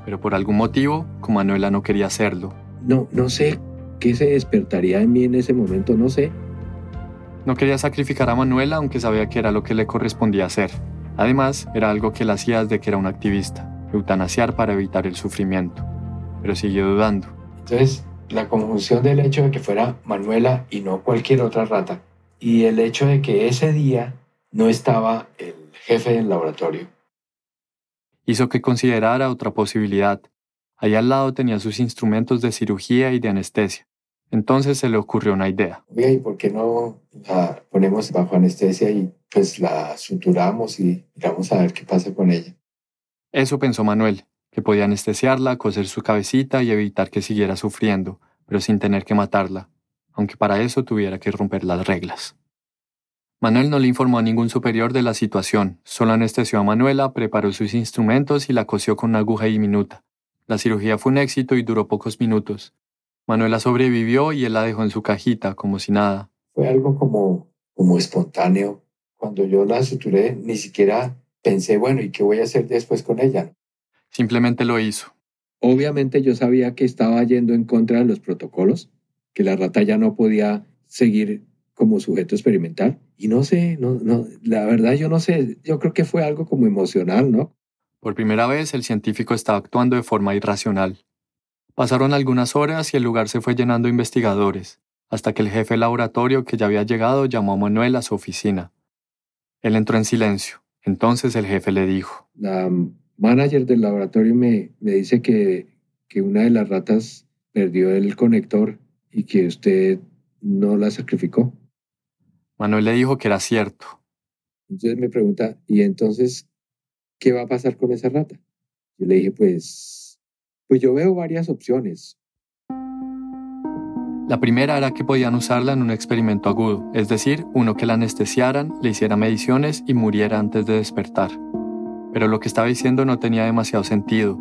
Pero por algún motivo, como Manuela no quería hacerlo. No, no sé qué se despertaría en mí en ese momento, no sé. No quería sacrificar a Manuela aunque sabía que era lo que le correspondía hacer. Además, era algo que él hacía desde que era un activista, eutanasiar para evitar el sufrimiento. Pero siguió dudando. Entonces, la conjunción del hecho de que fuera Manuela y no cualquier otra rata y el hecho de que ese día no estaba el jefe del laboratorio. Hizo que considerara otra posibilidad. Ahí al lado tenía sus instrumentos de cirugía y de anestesia. Entonces se le ocurrió una idea. Oiga, ¿y por qué no la ponemos bajo anestesia y pues la suturamos y vamos a ver qué pasa con ella? Eso pensó Manuel, que podía anestesiarla, coser su cabecita y evitar que siguiera sufriendo, pero sin tener que matarla, aunque para eso tuviera que romper las reglas. Manuel no le informó a ningún superior de la situación, solo anestesió a Manuela, preparó sus instrumentos y la cosió con una aguja diminuta. La cirugía fue un éxito y duró pocos minutos. Manuela sobrevivió y él la dejó en su cajita, como si nada. Fue algo como, como espontáneo. Cuando yo la suturé, ni siquiera pensé, bueno, ¿y qué voy a hacer después con ella? Simplemente lo hizo. Obviamente yo sabía que estaba yendo en contra de los protocolos, que la rata ya no podía seguir como sujeto experimental. Y no sé, no, no, la verdad yo no sé, yo creo que fue algo como emocional, ¿no? Por primera vez el científico estaba actuando de forma irracional. Pasaron algunas horas y el lugar se fue llenando de investigadores, hasta que el jefe del laboratorio que ya había llegado llamó a Manuel a su oficina. Él entró en silencio. Entonces el jefe le dijo. La manager del laboratorio me, me dice que, que una de las ratas perdió el conector y que usted no la sacrificó. Manuel le dijo que era cierto. Entonces me pregunta, ¿y entonces qué va a pasar con esa rata? Yo le dije, pues pues yo veo varias opciones. La primera era que podían usarla en un experimento agudo, es decir, uno que la anestesiaran, le hiciera mediciones y muriera antes de despertar. Pero lo que estaba diciendo no tenía demasiado sentido,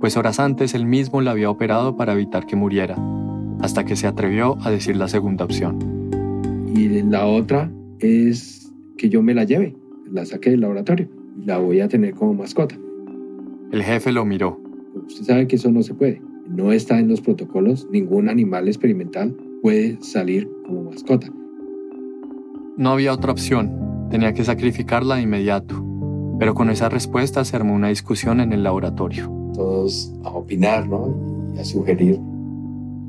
pues horas antes él mismo la había operado para evitar que muriera, hasta que se atrevió a decir la segunda opción. Y la otra es que yo me la lleve, la saque del laboratorio la voy a tener como mascota. El jefe lo miró. Usted sabe que eso no se puede. No está en los protocolos. Ningún animal experimental puede salir como mascota. No había otra opción. Tenía que sacrificarla de inmediato. Pero con esa respuesta se armó una discusión en el laboratorio. Todos a opinar, ¿no? Y a sugerir.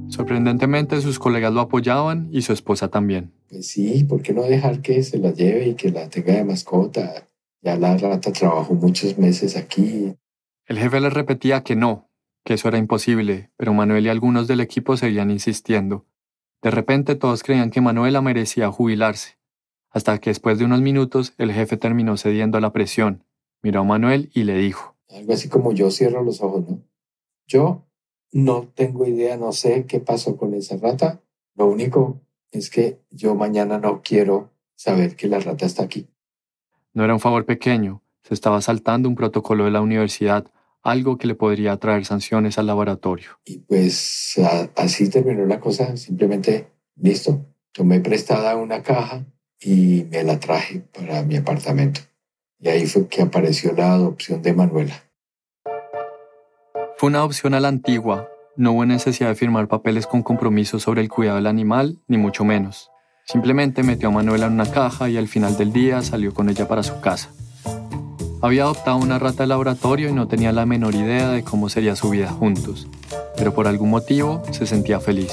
Sorprendentemente sus colegas lo apoyaban y su esposa también. Pues sí, ¿por qué no dejar que se la lleve y que la tenga de mascota? Ya la rata trabajó muchos meses aquí. El jefe le repetía que no, que eso era imposible, pero Manuel y algunos del equipo seguían insistiendo. De repente todos creían que Manuela merecía jubilarse, hasta que después de unos minutos el jefe terminó cediendo a la presión, miró a Manuel y le dijo. Algo así como yo cierro los ojos, ¿no? Yo no tengo idea, no sé qué pasó con esa rata. Lo único es que yo mañana no quiero saber que la rata está aquí. No era un favor pequeño, se estaba saltando un protocolo de la universidad algo que le podría traer sanciones al laboratorio. Y pues así terminó la cosa, simplemente listo. Tomé prestada una caja y me la traje para mi apartamento. Y ahí fue que apareció la adopción de Manuela. Fue una adopción a la antigua. No hubo necesidad de firmar papeles con compromiso sobre el cuidado del animal, ni mucho menos. Simplemente metió a Manuela en una caja y al final del día salió con ella para su casa. Había adoptado una rata de laboratorio y no tenía la menor idea de cómo sería su vida juntos, pero por algún motivo se sentía feliz.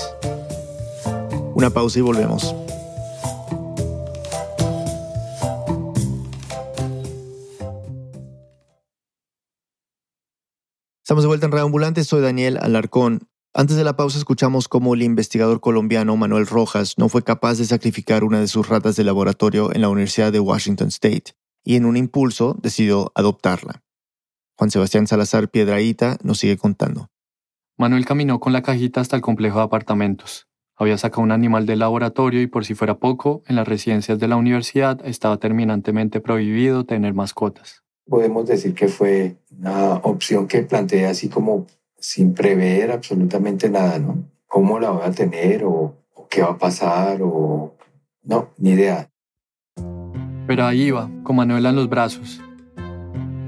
Una pausa y volvemos. Estamos de vuelta en Radio Ambulante, soy Daniel Alarcón. Antes de la pausa escuchamos cómo el investigador colombiano Manuel Rojas no fue capaz de sacrificar una de sus ratas de laboratorio en la Universidad de Washington State y en un impulso decidió adoptarla. Juan Sebastián Salazar Piedraíta nos sigue contando. Manuel caminó con la cajita hasta el complejo de apartamentos. Había sacado un animal del laboratorio y por si fuera poco, en las residencias de la universidad estaba terminantemente prohibido tener mascotas. Podemos decir que fue una opción que planteé así como sin prever absolutamente nada, ¿no? ¿Cómo la voy a tener o, o qué va a pasar o... No, ni idea. Pero ahí iba, con Manuela en los brazos.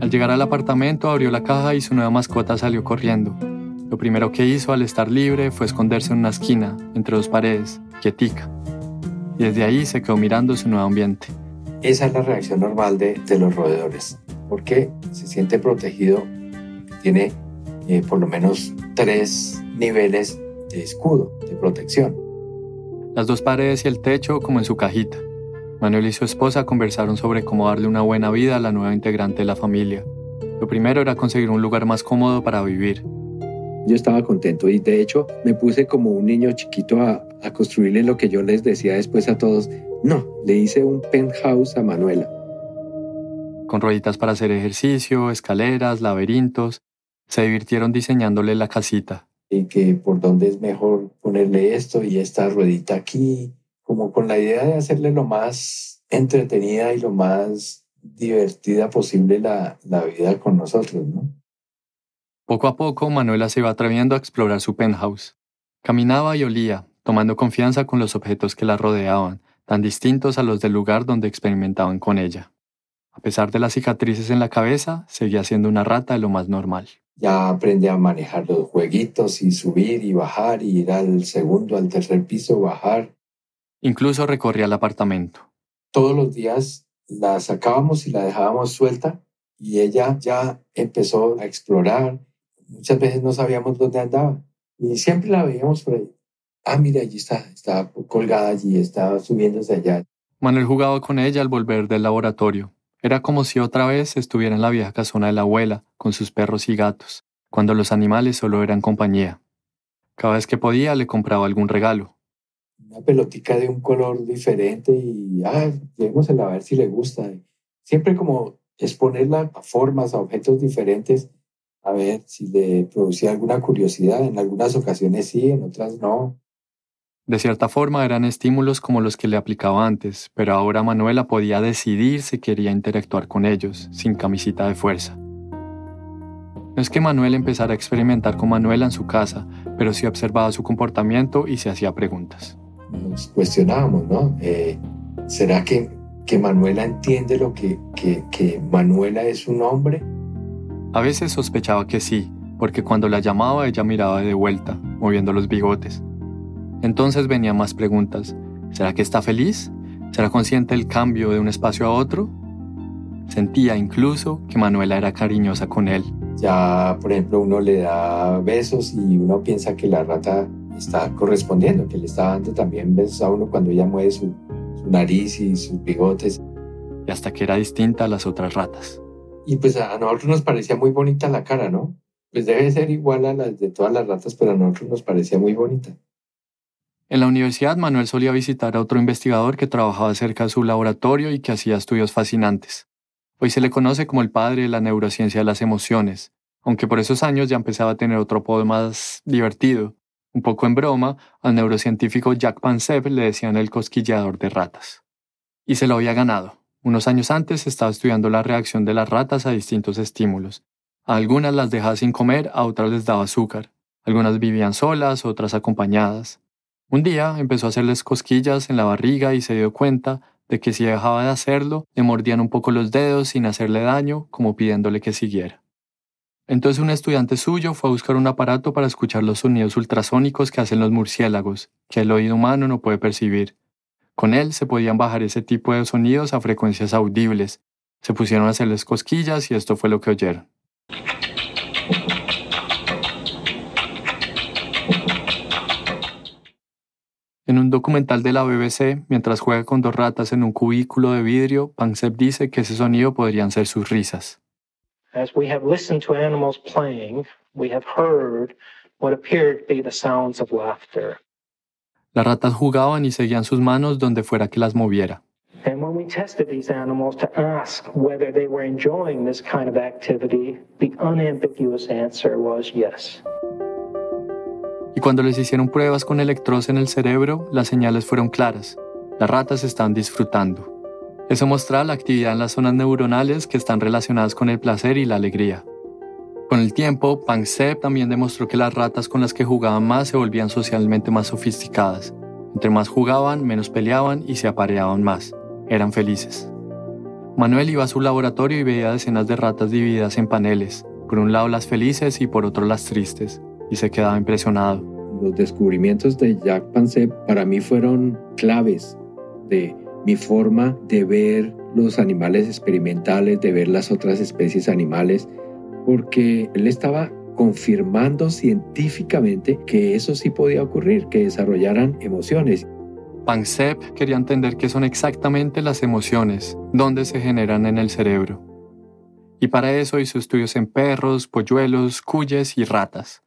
Al llegar al apartamento abrió la caja y su nueva mascota salió corriendo. Lo primero que hizo al estar libre fue esconderse en una esquina, entre dos paredes, quietica. Y desde ahí se quedó mirando su nuevo ambiente. Esa es la reacción normal de, los roedores, porque se siente protegido, tiene eh, por lo menos tres niveles de escudo, de protección. Las dos paredes y el techo como en su cajita. Manuel y su esposa conversaron sobre cómo darle una buena vida a la nueva integrante de la familia. Lo primero era conseguir un lugar más cómodo para vivir. Yo estaba contento y de hecho me puse como un niño chiquito a, a construirle lo que yo les decía después a todos. No, le hice un penthouse a Manuela. Con rueditas para hacer ejercicio, escaleras, laberintos, se divirtieron diseñándole la casita. Y que por dónde es mejor ponerle esto y esta ruedita aquí, como con la idea de hacerle lo más entretenida y lo más divertida posible la, la vida con nosotros, ¿no? Poco a poco, Manuela se iba atreviendo a explorar su penthouse. Caminaba y olía, tomando confianza con los objetos que la rodeaban, tan distintos a los del lugar donde experimentaban con ella. A pesar de las cicatrices en la cabeza, seguía siendo una rata de lo más normal. Ya aprendí a manejar los jueguitos y subir y bajar y ir al segundo, al tercer piso, bajar. Incluso recorría el apartamento. Todos los días la sacábamos y la dejábamos suelta y ella ya empezó a explorar muchas veces no sabíamos dónde andaba y siempre la veíamos por ahí. Ah, mira, allí está, está colgada allí, estaba subiéndose allá. Manuel jugaba con ella al volver del laboratorio. Era como si otra vez estuviera en la vieja casona de la abuela, con sus perros y gatos, cuando los animales solo eran compañía. Cada vez que podía le compraba algún regalo. Una pelotica de un color diferente y, ah, llevémosela a ver si le gusta. Siempre como exponerla a formas, a objetos diferentes a ver si le producía alguna curiosidad. En algunas ocasiones sí, en otras no. De cierta forma eran estímulos como los que le aplicaba antes, pero ahora Manuela podía decidir si quería interactuar con ellos, sin camisita de fuerza. No es que Manuel empezara a experimentar con Manuela en su casa, pero sí observaba su comportamiento y se hacía preguntas. Nos cuestionábamos, ¿no? Eh, ¿Será que, que Manuela entiende lo que, que, que Manuela es un hombre? A veces sospechaba que sí, porque cuando la llamaba ella miraba de vuelta, moviendo los bigotes. Entonces venían más preguntas. ¿Será que está feliz? ¿Será consciente del cambio de un espacio a otro? Sentía incluso que Manuela era cariñosa con él. Ya, por ejemplo, uno le da besos y uno piensa que la rata está correspondiendo, que le está dando también besos a uno cuando ella mueve su, su nariz y sus bigotes. Y hasta que era distinta a las otras ratas. Y pues a nosotros nos parecía muy bonita la cara, ¿no? Pues debe ser igual a las de todas las ratas, pero a nosotros nos parecía muy bonita. En la universidad, Manuel solía visitar a otro investigador que trabajaba cerca de su laboratorio y que hacía estudios fascinantes. Hoy se le conoce como el padre de la neurociencia de las emociones, aunque por esos años ya empezaba a tener otro apodo más divertido. Un poco en broma, al neurocientífico Jack Pansep le decían el cosquilleador de ratas. Y se lo había ganado. Unos años antes estaba estudiando la reacción de las ratas a distintos estímulos. A algunas las dejaba sin comer, a otras les daba azúcar. Algunas vivían solas, otras acompañadas. Un día empezó a hacerles cosquillas en la barriga y se dio cuenta de que si dejaba de hacerlo, le mordían un poco los dedos sin hacerle daño, como pidiéndole que siguiera. Entonces un estudiante suyo fue a buscar un aparato para escuchar los sonidos ultrasónicos que hacen los murciélagos, que el oído humano no puede percibir. Con él se podían bajar ese tipo de sonidos a frecuencias audibles. Se pusieron a hacerles cosquillas y esto fue lo que oyeron. En un documental de la BBC, mientras juega con dos ratas en un cubículo de vidrio, Pansep dice que ese sonido podrían ser sus risas. As we have listened to animals playing, we have heard what appeared to be the sounds of laughter. Las ratas jugaban y seguían sus manos donde fuera que las moviera. Y cuando les hicieron pruebas con electrodos en el cerebro, las señales fueron claras. Las ratas están disfrutando. Eso mostraba la actividad en las zonas neuronales que están relacionadas con el placer y la alegría. Con el tiempo, Panksepp también demostró que las ratas con las que jugaban más se volvían socialmente más sofisticadas. Entre más jugaban, menos peleaban y se apareaban más. Eran felices. Manuel iba a su laboratorio y veía decenas de ratas divididas en paneles, por un lado las felices y por otro las tristes, y se quedaba impresionado. Los descubrimientos de Jack Pansep para mí fueron claves de mi forma de ver los animales experimentales, de ver las otras especies animales porque él estaba confirmando científicamente que eso sí podía ocurrir, que desarrollaran emociones. Pansep quería entender qué son exactamente las emociones, dónde se generan en el cerebro. Y para eso hizo estudios en perros, polluelos, cuyes y ratas.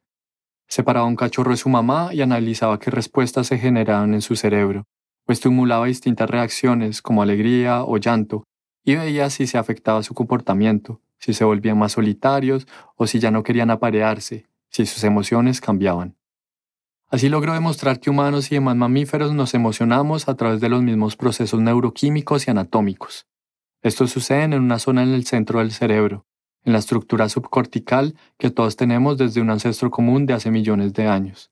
Separaba un cachorro de su mamá y analizaba qué respuestas se generaban en su cerebro, o estimulaba distintas reacciones como alegría o llanto, y veía si se afectaba su comportamiento, si se volvían más solitarios o si ya no querían aparearse, si sus emociones cambiaban. Así logró demostrar que humanos y demás mamíferos nos emocionamos a través de los mismos procesos neuroquímicos y anatómicos. Estos suceden en una zona en el centro del cerebro, en la estructura subcortical que todos tenemos desde un ancestro común de hace millones de años.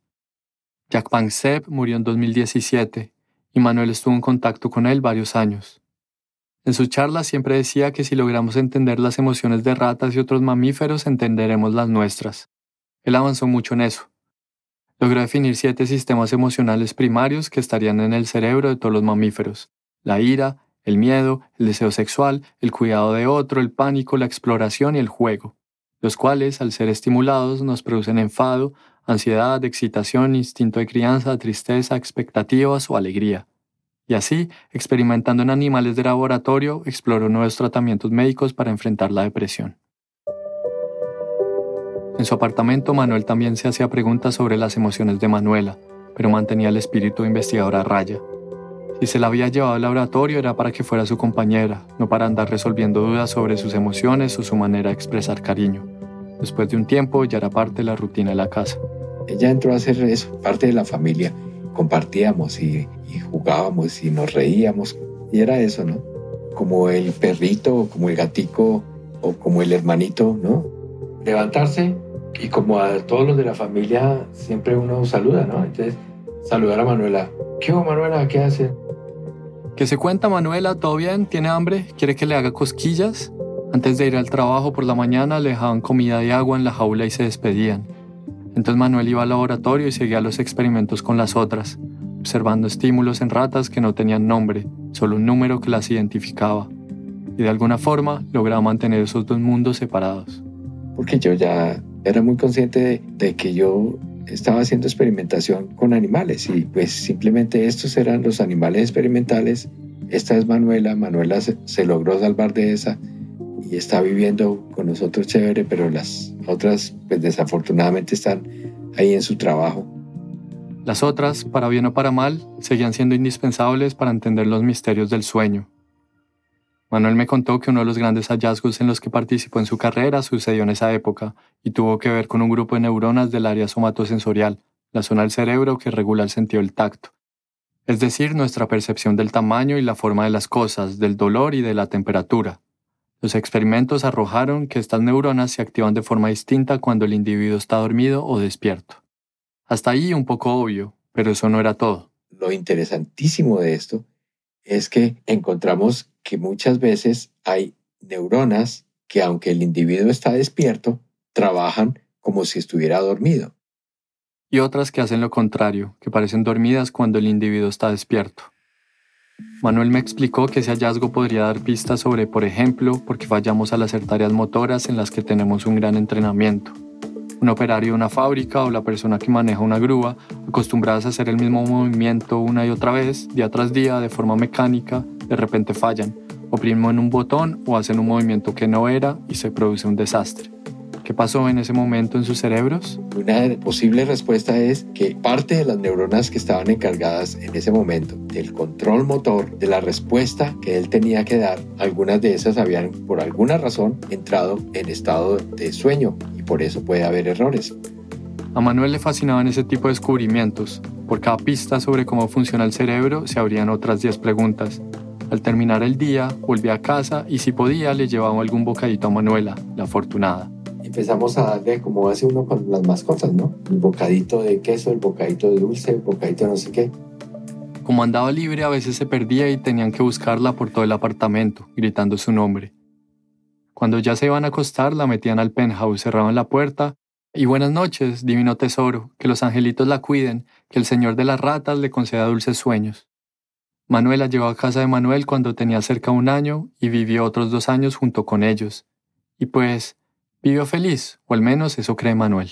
Jack Panksepp murió en 2017 y Manuel estuvo en contacto con él varios años. En su charla siempre decía que si logramos entender las emociones de ratas y otros mamíferos, entenderemos las nuestras. Él avanzó mucho en eso. Logró definir siete sistemas emocionales primarios que estarían en el cerebro de todos los mamíferos. La ira, el miedo, el deseo sexual, el cuidado de otro, el pánico, la exploración y el juego, los cuales, al ser estimulados, nos producen enfado, ansiedad, excitación, instinto de crianza, tristeza, expectativas o alegría. Y así, experimentando en animales de laboratorio, exploró nuevos tratamientos médicos para enfrentar la depresión. En su apartamento, Manuel también se hacía preguntas sobre las emociones de Manuela, pero mantenía el espíritu investigador a raya. Si se la había llevado al laboratorio era para que fuera su compañera, no para andar resolviendo dudas sobre sus emociones o su manera de expresar cariño. Después de un tiempo ya era parte de la rutina de la casa. Ella entró a ser eso, parte de la familia. Compartíamos y, y jugábamos y nos reíamos. Y era eso, ¿no? Como el perrito, como el gatico o como el hermanito, ¿no? Levantarse y como a todos los de la familia siempre uno saluda, ¿no? Entonces, saludar a Manuela. ¿Qué hubo, Manuela? ¿Qué hace? ¿Qué se cuenta Manuela? ¿Todo bien? ¿Tiene hambre? ¿Quiere que le haga cosquillas? Antes de ir al trabajo por la mañana le dejaban comida y agua en la jaula y se despedían. Entonces Manuel iba al laboratorio y seguía los experimentos con las otras, observando estímulos en ratas que no tenían nombre, solo un número que las identificaba. Y de alguna forma lograba mantener esos dos mundos separados. Porque yo ya era muy consciente de, de que yo estaba haciendo experimentación con animales y pues simplemente estos eran los animales experimentales. Esta es Manuela, Manuela se, logró salvar de esa y está viviendo con nosotros chévere, pero las otras pues desafortunadamente están ahí en su trabajo. Las otras, para bien o para mal, seguían siendo indispensables para entender los misterios del sueño, Manuel me contó que uno de los grandes hallazgos en los que participó en su carrera sucedió en esa época y tuvo que ver con un grupo de neuronas del área somatosensorial, la zona del cerebro que regula el sentido del tacto, es decir, nuestra percepción del tamaño y la forma de las cosas, del dolor y de la temperatura. Los experimentos arrojaron que estas neuronas se activan de forma distinta cuando el individuo está dormido o despierto. Hasta ahí un poco obvio, pero eso no era todo. Lo interesantísimo de esto es que encontramos que muchas veces hay neuronas que aunque el individuo está despierto, trabajan como si estuviera dormido. Y otras que hacen lo contrario, que parecen dormidas cuando el individuo está despierto. Manuel me explicó que ese hallazgo podría dar pistas sobre, por ejemplo, por qué fallamos al hacer tareas motoras en las que tenemos un gran entrenamiento un operario de una fábrica o la persona que maneja una grúa, acostumbradas a hacer el mismo movimiento una y otra vez, día tras día, de forma mecánica, de repente fallan, oprimen un botón o hacen un movimiento que no era y se produce un desastre. ¿Qué pasó en ese momento en sus cerebros? Una posible respuesta es que parte de las neuronas que estaban encargadas en ese momento del control motor, de la respuesta que él tenía que dar, algunas de esas habían por alguna razón entrado en estado de sueño y por eso puede haber errores. A Manuel le fascinaban ese tipo de descubrimientos. Por cada pista sobre cómo funciona el cerebro se abrían otras 10 preguntas. Al terminar el día, volvía a casa y si podía le llevaba algún bocadito a Manuela, la afortunada empezamos a darle como hace uno con las mascotas, ¿no? El bocadito de queso, el bocadito de dulce, el bocadito de no sé qué. Como andaba libre, a veces se perdía y tenían que buscarla por todo el apartamento, gritando su nombre. Cuando ya se iban a acostar, la metían al penthouse, cerraban la puerta y buenas noches, divino tesoro, que los angelitos la cuiden, que el señor de las ratas le conceda dulces sueños. Manuela llegó a casa de Manuel cuando tenía cerca un año y vivió otros dos años junto con ellos. Y pues, vivió feliz, o al menos eso cree Manuel.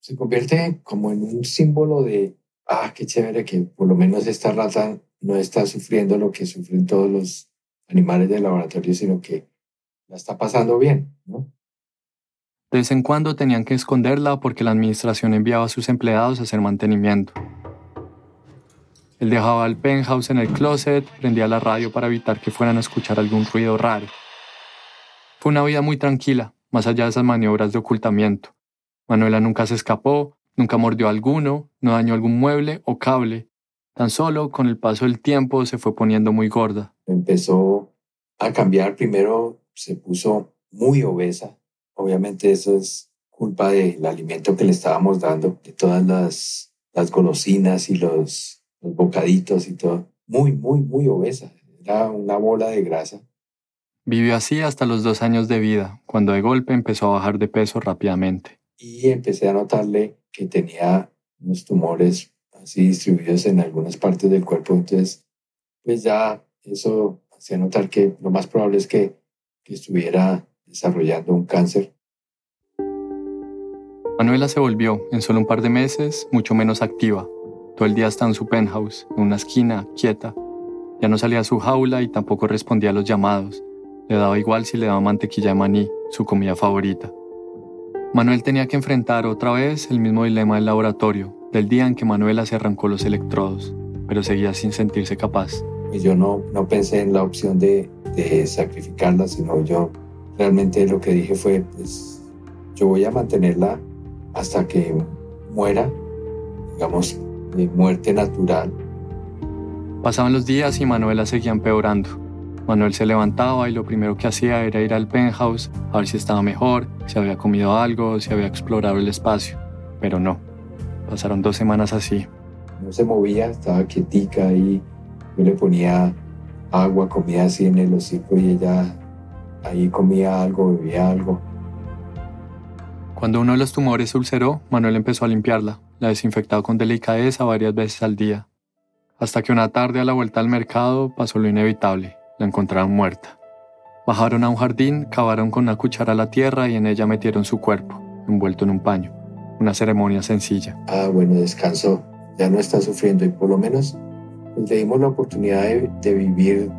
Se convierte como en un símbolo de, ah, qué chévere que por lo menos esta rata no está sufriendo lo que sufren todos los animales del laboratorio, sino que la está pasando bien, ¿no? De vez en cuando tenían que esconderla porque la administración enviaba a sus empleados a hacer mantenimiento. Él dejaba el penthouse en el closet, prendía la radio para evitar que fueran a escuchar algún ruido raro. Fue una vida muy tranquila, más allá de esas maniobras de ocultamiento. Manuela nunca se escapó, nunca mordió a alguno, no dañó algún mueble o cable. Tan solo con el paso del tiempo se fue poniendo muy gorda. Empezó a cambiar, primero se puso muy obesa, Obviamente eso es culpa del alimento que le estábamos dando, de todas las, las golosinas y los, los bocaditos y todo. Muy, muy, muy obesa. Era una bola de grasa. Vivió así hasta los dos años de vida, cuando de golpe empezó a bajar de peso rápidamente. Y empecé a notarle que tenía unos tumores así distribuidos en algunas partes del cuerpo. Entonces, pues ya eso hacía notar que lo más probable es que, que estuviera desarrollando un cáncer. Manuela se volvió, en solo un par de meses, mucho menos activa. Todo el día estaba en su penthouse, en una esquina, quieta. Ya no salía a su jaula y tampoco respondía a los llamados. Le daba igual si le daba mantequilla de maní, su comida favorita. Manuel tenía que enfrentar otra vez el mismo dilema del laboratorio, del día en que Manuela se arrancó los electrodos, pero seguía sin sentirse capaz. Yo no, no pensé en la opción de, de sacrificarla, sino yo realmente lo que dije fue, pues yo voy a mantenerla hasta que muera, digamos, de muerte natural. Pasaban los días y Manuela seguía empeorando. Manuel se levantaba y lo primero que hacía era ir al penthouse a ver si estaba mejor, si había comido algo, si había explorado el espacio. Pero no. Pasaron dos semanas así. No se movía, estaba quietica y yo le ponía agua, comía así en el hocico y ella Ahí comía algo, bebía algo. Cuando uno de los tumores se ulceró, Manuel empezó a limpiarla, la desinfectaba con delicadeza varias veces al día. Hasta que una tarde a la vuelta al mercado pasó lo inevitable, la encontraron muerta. Bajaron a un jardín, cavaron con una cuchara la tierra y en ella metieron su cuerpo, envuelto en un paño. Una ceremonia sencilla. Ah, bueno, descansó. Ya no está sufriendo y por lo menos le dimos la oportunidad de, de vivir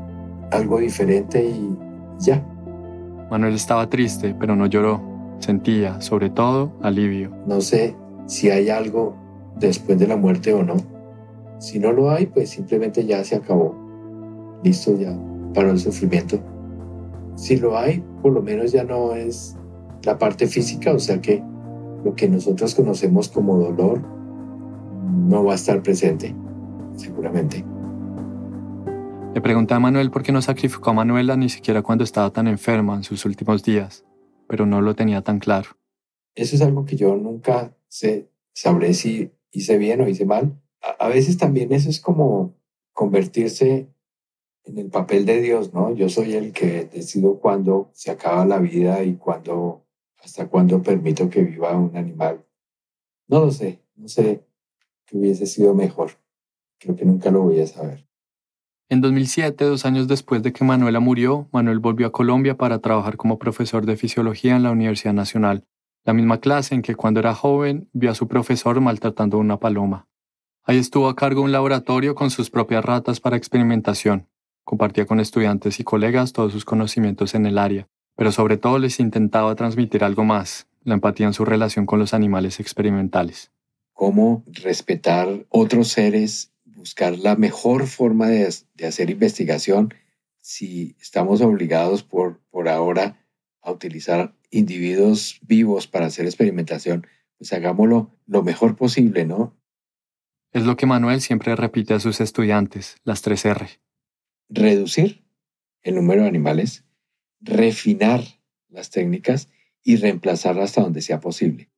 algo diferente y ya. Manuel estaba triste, pero no lloró. Sentía, sobre todo, alivio. No sé si hay algo después de la muerte o no. Si no lo hay, pues simplemente ya se acabó. Listo, ya paró el sufrimiento. Si lo hay, por lo menos ya no es la parte física, o sea que lo que nosotros conocemos como dolor no va a estar presente, seguramente. Le pregunté a Manuel por qué no sacrificó a Manuela ni siquiera cuando estaba tan enferma en sus últimos días, pero no lo tenía tan claro. Eso es algo que yo nunca sé, sabré si hice bien o hice mal. A, a veces también eso es como convertirse en el papel de Dios, ¿no? Yo soy el que decido cuándo se acaba la vida y cuándo, hasta cuándo permito que viva un animal. No lo sé, no sé qué hubiese sido mejor. Creo que nunca lo voy a saber. En 2007, dos años después de que Manuela murió, Manuel volvió a Colombia para trabajar como profesor de fisiología en la Universidad Nacional, la misma clase en que cuando era joven vio a su profesor maltratando a una paloma. Ahí estuvo a cargo un laboratorio con sus propias ratas para experimentación. Compartía con estudiantes y colegas todos sus conocimientos en el área, pero sobre todo les intentaba transmitir algo más, la empatía en su relación con los animales experimentales. Cómo respetar otros seres buscar la mejor forma de, hacer investigación si estamos obligados por, por ahora a utilizar individuos vivos para hacer experimentación, pues hagámoslo lo mejor posible, ¿no? Es lo que Manuel siempre repite a sus estudiantes, las tres R. Reducir el número de animales, refinar las técnicas y reemplazar hasta donde sea posible.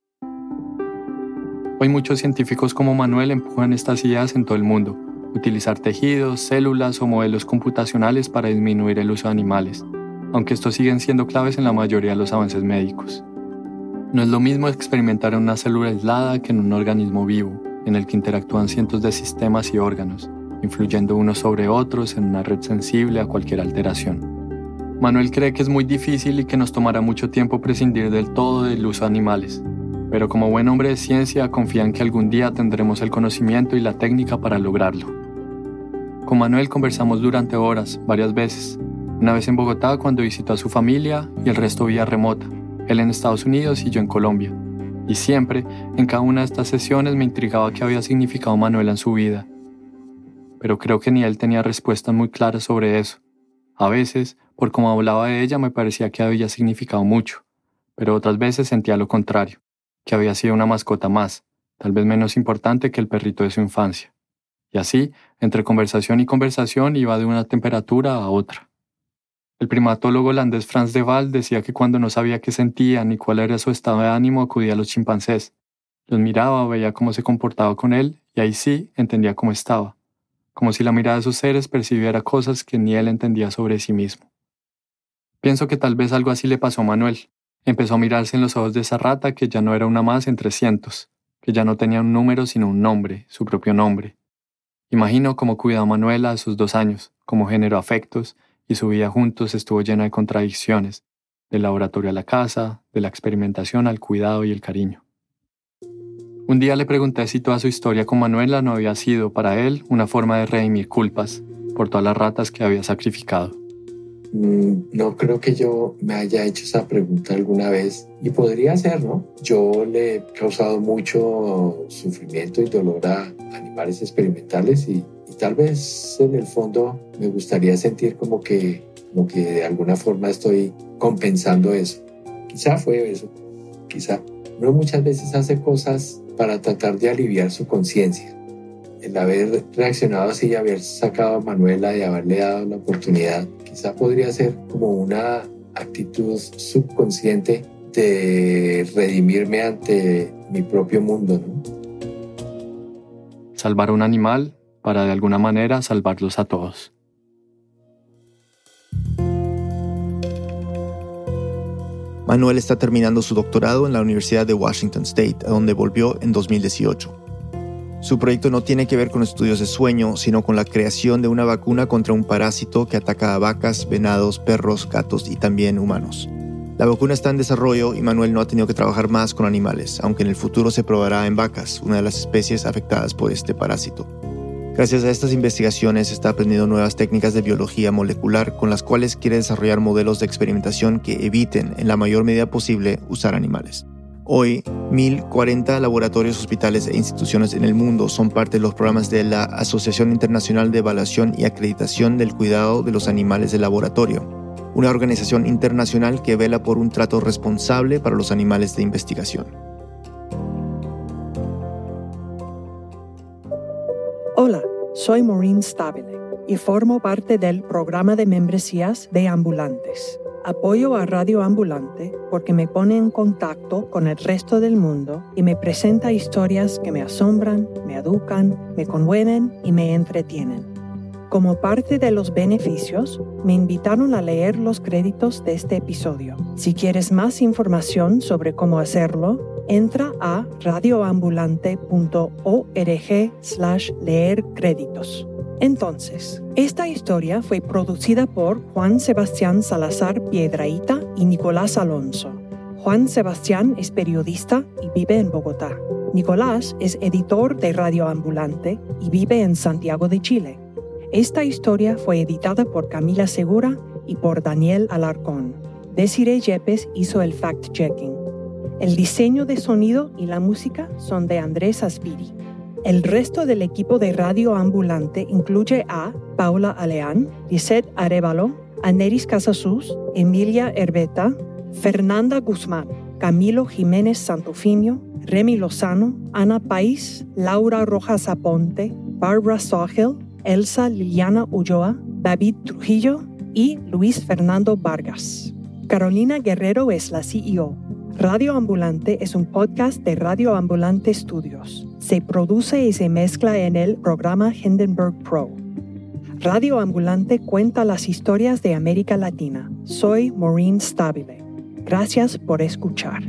Hoy muchos científicos como Manuel empujan estas ideas en todo el mundo, utilizar tejidos, células o modelos computacionales para disminuir el uso de animales, aunque estos siguen siendo claves en la mayoría de los avances médicos. No es lo mismo experimentar en una célula aislada que en un organismo vivo, en el que interactúan cientos de sistemas y órganos, influyendo unos sobre otros en una red sensible a cualquier alteración. Manuel cree que es muy difícil y que nos tomará mucho tiempo prescindir del todo del uso de animales, pero como buen hombre de ciencia confía en que algún día tendremos el conocimiento y la técnica para lograrlo. Con Manuel conversamos durante horas, varias veces, una vez en Bogotá cuando visitó a su familia y el resto vía remota, él en Estados Unidos y yo en Colombia. Y siempre, en cada una de estas sesiones me intrigaba qué había significado Manuela en su vida. Pero creo que ni él tenía respuestas muy claras sobre eso. A veces, por cómo hablaba de ella, me parecía que había significado mucho, pero otras veces sentía lo contrario, que había sido una mascota más, tal vez menos importante que el perrito de su infancia. Y así, entre conversación y conversación, iba de una temperatura a otra. El primatólogo holandés Frans de Waal decía que cuando no sabía qué sentía ni cuál era su estado de ánimo, acudía a los chimpancés. Los miraba, veía cómo se comportaba con él, y ahí sí entendía cómo estaba, como si la mirada de sus seres percibiera cosas que ni él entendía sobre sí mismo. Pienso que tal vez algo así le pasó a Manuel. Empezó a mirarse en los ojos de esa rata que ya no era una más entre cientos, que ya no tenía un número sino un nombre, su propio nombre. Imagino cómo cuidó a Manuela a sus dos años, cómo generó afectos, y su vida juntos estuvo llena de contradicciones, del laboratorio a la casa, de la experimentación al cuidado y el cariño. Un día le pregunté si toda su historia con Manuela no había sido para él una forma de redimir culpas por todas las ratas que había sacrificado. Mm, no creo que yo me haya hecho esa pregunta alguna vez y podría ser, ¿no? Yo le he causado mucho sufrimiento y dolor a animales experimentales y tal vez en el fondo me gustaría sentir como que, como que de alguna forma estoy compensando eso. Quizá fue eso, quizá. Uno muchas veces hace cosas para tratar de aliviar su conciencia. El haber reaccionado así y haber sacado a Manuela y haberle dado la oportunidad, quizá podría ser como una actitud subconsciente de redimirme ante mi propio mundo. Salvar a un animal para de alguna manera salvarlos a todos. Manuel está terminando su doctorado en la Universidad de Washington State, a donde volvió en 2018. Su proyecto no tiene que ver con estudios de sueño, sino con la creación de una vacuna contra un parásito que ataca a vacas, venados, perros, gatos y también humanos. La vacuna está en desarrollo y Manuel no ha tenido que trabajar más con animales, aunque en el futuro se probará en vacas, una de las especies afectadas por este parásito. Gracias a estas investigaciones está aprendiendo nuevas técnicas de biología molecular con las cuales quiere desarrollar modelos de experimentación que eviten en la mayor medida posible usar animales. Hoy, 1.040 laboratorios, hospitales e instituciones en el mundo son parte de los programas de la Asociación Internacional de Evaluación y Acreditación del Cuidado de los Animales de Laboratorio, una organización internacional que vela por un trato responsable para los animales de investigación. Hola, soy Maureen Stabile y formo parte del programa de membresías de Ambulantes. Apoyo a Radio Ambulante porque me pone en contacto con el resto del mundo y me presenta historias que me asombran, me educan, me conmueven y me entretienen. Como parte de los beneficios, me invitaron a leer los créditos de este episodio. Si quieres más información sobre cómo hacerlo, entra a radioambulante.org slash leer créditos. Entonces, esta historia fue producida por Juan Sebastián Salazar Piedraíta y Nicolás Alonso. Juan Sebastián es periodista y vive en Bogotá. Nicolás es editor de Radio Ambulante y vive en Santiago de Chile. Esta historia fue editada por Camila Segura y por Daniel Alarcón. Desiree Yepes hizo el fact-checking. El diseño de sonido y la música son de Andrés Aspiri. El resto del equipo de Radio Ambulante incluye a Paula Aleán, Lisette Arevalo, Aneris Casasus, Emilia Herbeta, Fernanda Guzmán, Camilo Jiménez Santofimio, Remy Lozano, Ana País, Laura Rojas Aponte, Barbara Sawhill, Elsa Liliana Ulloa, David Trujillo y Luis Fernando Vargas. Carolina Guerrero es la CEO. Radio Ambulante es un podcast de Radio Ambulante Studios. Se produce y se mezcla en el programa Hindenburg Pro. Radio Ambulante cuenta las historias de América Latina. Soy Maureen Stabile. Gracias por escuchar.